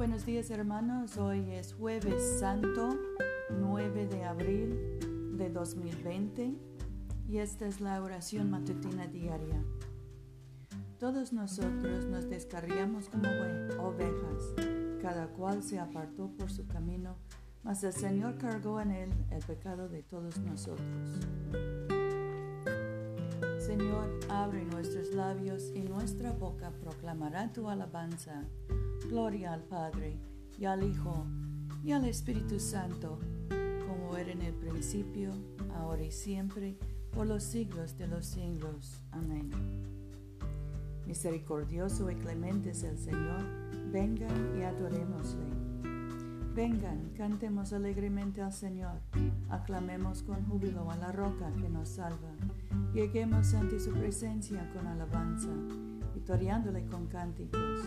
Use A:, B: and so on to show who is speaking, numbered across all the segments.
A: Buenos días hermanos, hoy es jueves santo 9 de abril de 2020 y esta es la oración matutina diaria. Todos nosotros nos descarriamos como ovejas, cada cual se apartó por su camino, mas el Señor cargó en él el pecado de todos nosotros. Señor, abre nuestros labios y nuestra boca proclamará tu alabanza. Gloria al Padre, y al Hijo, y al Espíritu Santo, como era en el principio, ahora y siempre, por los siglos de los siglos. Amén. Misericordioso y clemente es el Señor, vengan y adorémosle. Vengan, cantemos alegremente al Señor, aclamemos con júbilo a la roca que nos salva. Lleguemos ante su presencia con alabanza, victoriándole con cánticos,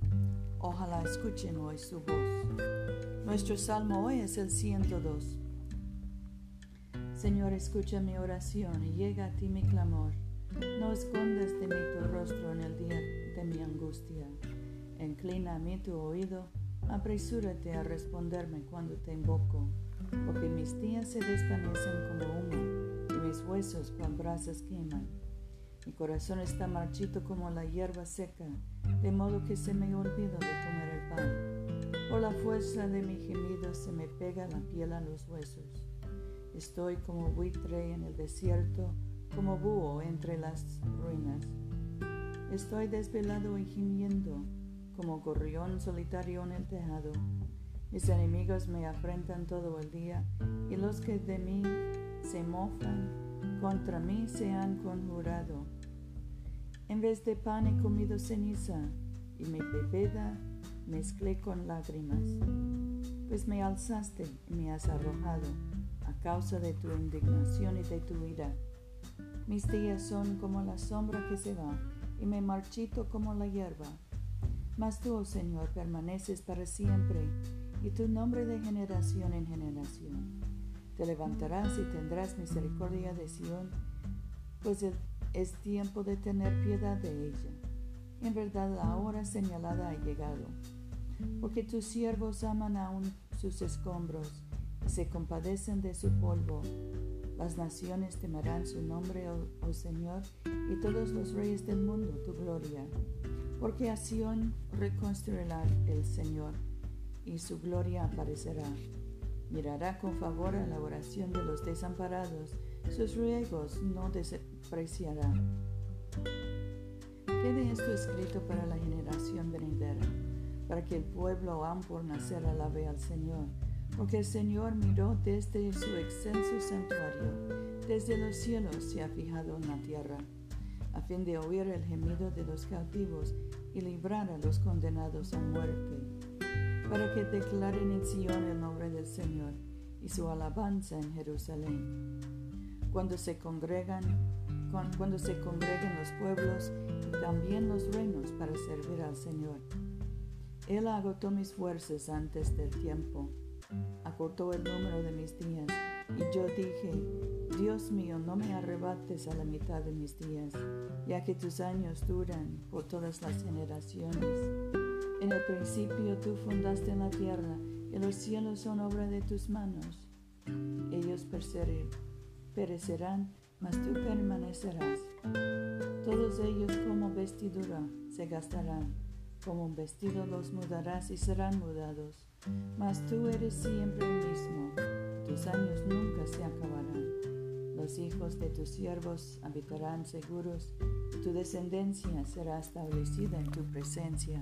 A: Ojalá escuchen hoy su voz. Nuestro salmo hoy es el 102. Señor, escucha mi oración y llega a ti mi clamor. No escondas de mí tu rostro en el día de mi angustia. Inclina a mí tu oído, apresúrate a responderme cuando te invoco, porque mis días se desvanecen como humo mis huesos con brasas queman. Mi corazón está marchito como la hierba seca, de modo que se me olvida de comer el pan. Por la fuerza de mi gemido se me pega la piel a los huesos. Estoy como buitre en el desierto, como búho entre las ruinas. Estoy desvelado y gimiendo, como gorrión solitario en el tejado. Mis enemigos me afrentan todo el día, y los que de mí se mofan, contra mí se han conjurado. En vez de pan he comido ceniza y mi bebida mezclé con lágrimas, pues me alzaste y me has arrojado a causa de tu indignación y de tu ira. Mis días son como la sombra que se va y me marchito como la hierba. Mas tú, oh Señor, permaneces para siempre y tu nombre de generación en generación. Te levantarás y tendrás misericordia de Sión, pues es tiempo de tener piedad de ella. En verdad la hora señalada ha llegado, porque tus siervos aman aún sus escombros y se compadecen de su polvo. Las naciones temerán su nombre, oh, oh Señor, y todos los reyes del mundo tu gloria, porque a Sión reconstruirá el Señor, y su gloria aparecerá. Mirará con favor a la oración de los desamparados, sus ruegos no despreciará. Quede esto escrito para la generación venidera, para que el pueblo aún por nacer alabe al Señor, porque el Señor miró desde su extenso santuario, desde los cielos se ha fijado en la tierra, a fin de oír el gemido de los cautivos y librar a los condenados a muerte para que declaren en Sion el nombre del Señor y su alabanza en Jerusalén. Cuando se congregan, cuando se congreguen los pueblos y también los reinos para servir al Señor. Él agotó mis fuerzas antes del tiempo, acortó el número de mis días, y yo dije, Dios mío, no me arrebates a la mitad de mis días, ya que tus años duran por todas las generaciones. En el principio tú fundaste la tierra y los cielos son obra de tus manos. Ellos perecerán, mas tú permanecerás. Todos ellos como vestidura se gastarán, como un vestido los mudarás y serán mudados. Mas tú eres siempre el mismo, tus años nunca se acabarán. Los hijos de tus siervos habitarán seguros, tu descendencia será establecida en tu presencia.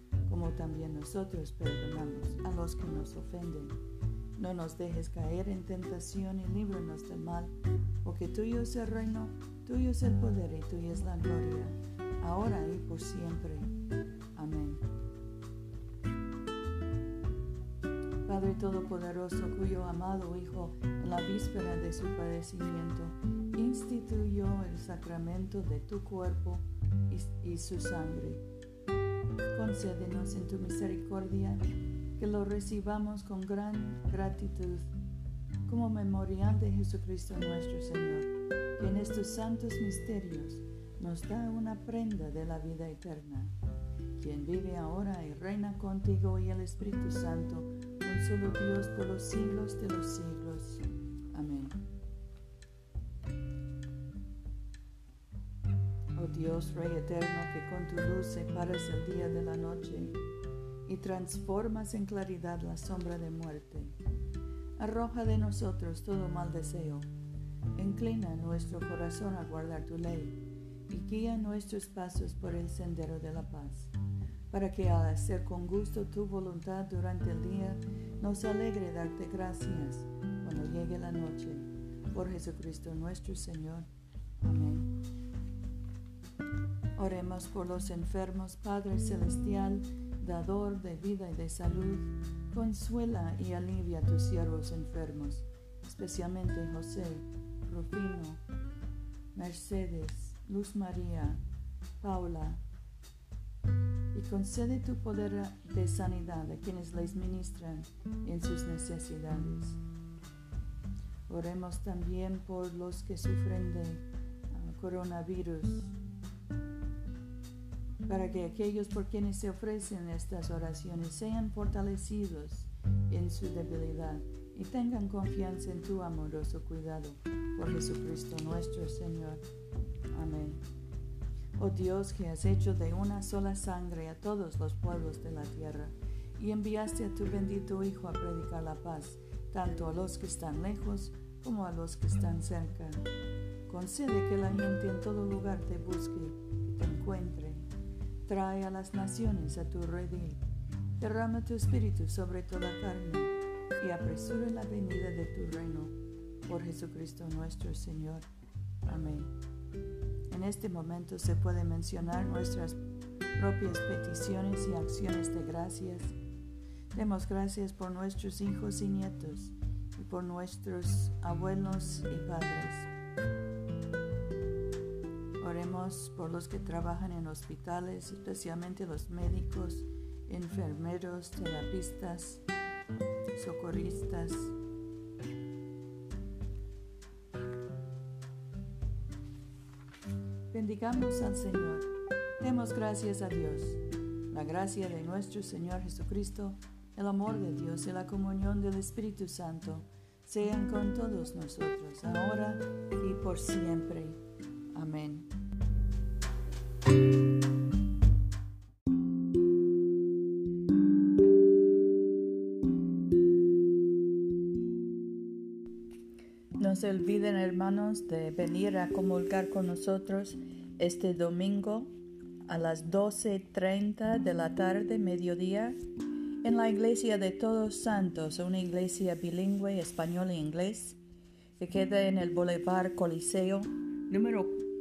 A: como también nosotros perdonamos a los que nos ofenden. No nos dejes caer en tentación y líbranos del mal, porque tuyo es el reino, tuyo es el poder y tuya es la gloria, ahora y por siempre. Amén. Padre Todopoderoso, cuyo amado Hijo, en la víspera de su padecimiento, instituyó el sacramento de tu cuerpo y, su sangre. Concédenos en tu misericordia que lo recibamos con gran gratitud como memorial de Jesucristo nuestro Señor, que en estos santos misterios nos da una prenda de la vida eterna, quien vive ahora y reina contigo y el Espíritu Santo, solo Dios por los siglos de los siglos. Amén. Dios, Rey eterno, que con tu luz separas el día de la noche y transformas en claridad la sombra de muerte, arroja de nosotros todo mal deseo. Inclina nuestro corazón a guardar tu ley y guía nuestros pasos por el sendero de la paz para que al hacer con gusto tu voluntad durante el día, nos alegre darte gracias cuando llegue la noche. Por Jesucristo nuestro Señor. Amén. Oremos por los enfermos, Padre Celestial, dador de vida y de salud, consuela y alivia a tus siervos enfermos, especialmente José, Rufino, Mercedes, Luz María, Paula, y concede tu poder de sanidad a quienes les ministran en sus necesidades. Oremos también por los que sufren de ah, coronavirus, para que aquellos por quienes se ofrecen estas oraciones sean fortalecidos en su debilidad y tengan confianza en tu amoroso cuidado por Jesucristo nuestro Señor. Amén. Oh Dios que has hecho de una sola sangre a todos los pueblos de la tierra, y enviaste a tu bendito Hijo a predicar la paz, tanto a los que están lejos como a los que están cerca. Concede que la gente en todo lugar te busque y te encuentre. Trae a las naciones a tu redil. Derrama tu espíritu sobre toda carne y apresura la venida de tu reino. Por Jesucristo nuestro Señor. Amén. En este momento se pueden mencionar nuestras propias peticiones y acciones de gracias. Demos gracias por nuestros hijos y nietos y por nuestros abuelos y padres. Por los que trabajan en hospitales, especialmente los médicos, enfermeros, terapistas, socorristas, Bendigamos al Señor. Demos gracias a Dios. La gracia de nuestro Señor Jesucristo, el amor de Dios y la comunión del Espíritu Santo sean con todos nosotros, ahora y por siempre. Amén. No se olviden, hermanos, de venir a comulgar con nosotros este domingo a las 12.30 de la tarde, mediodía, en la iglesia de Todos Santos, una iglesia bilingüe español e inglés, que queda en el Boulevard Coliseo, número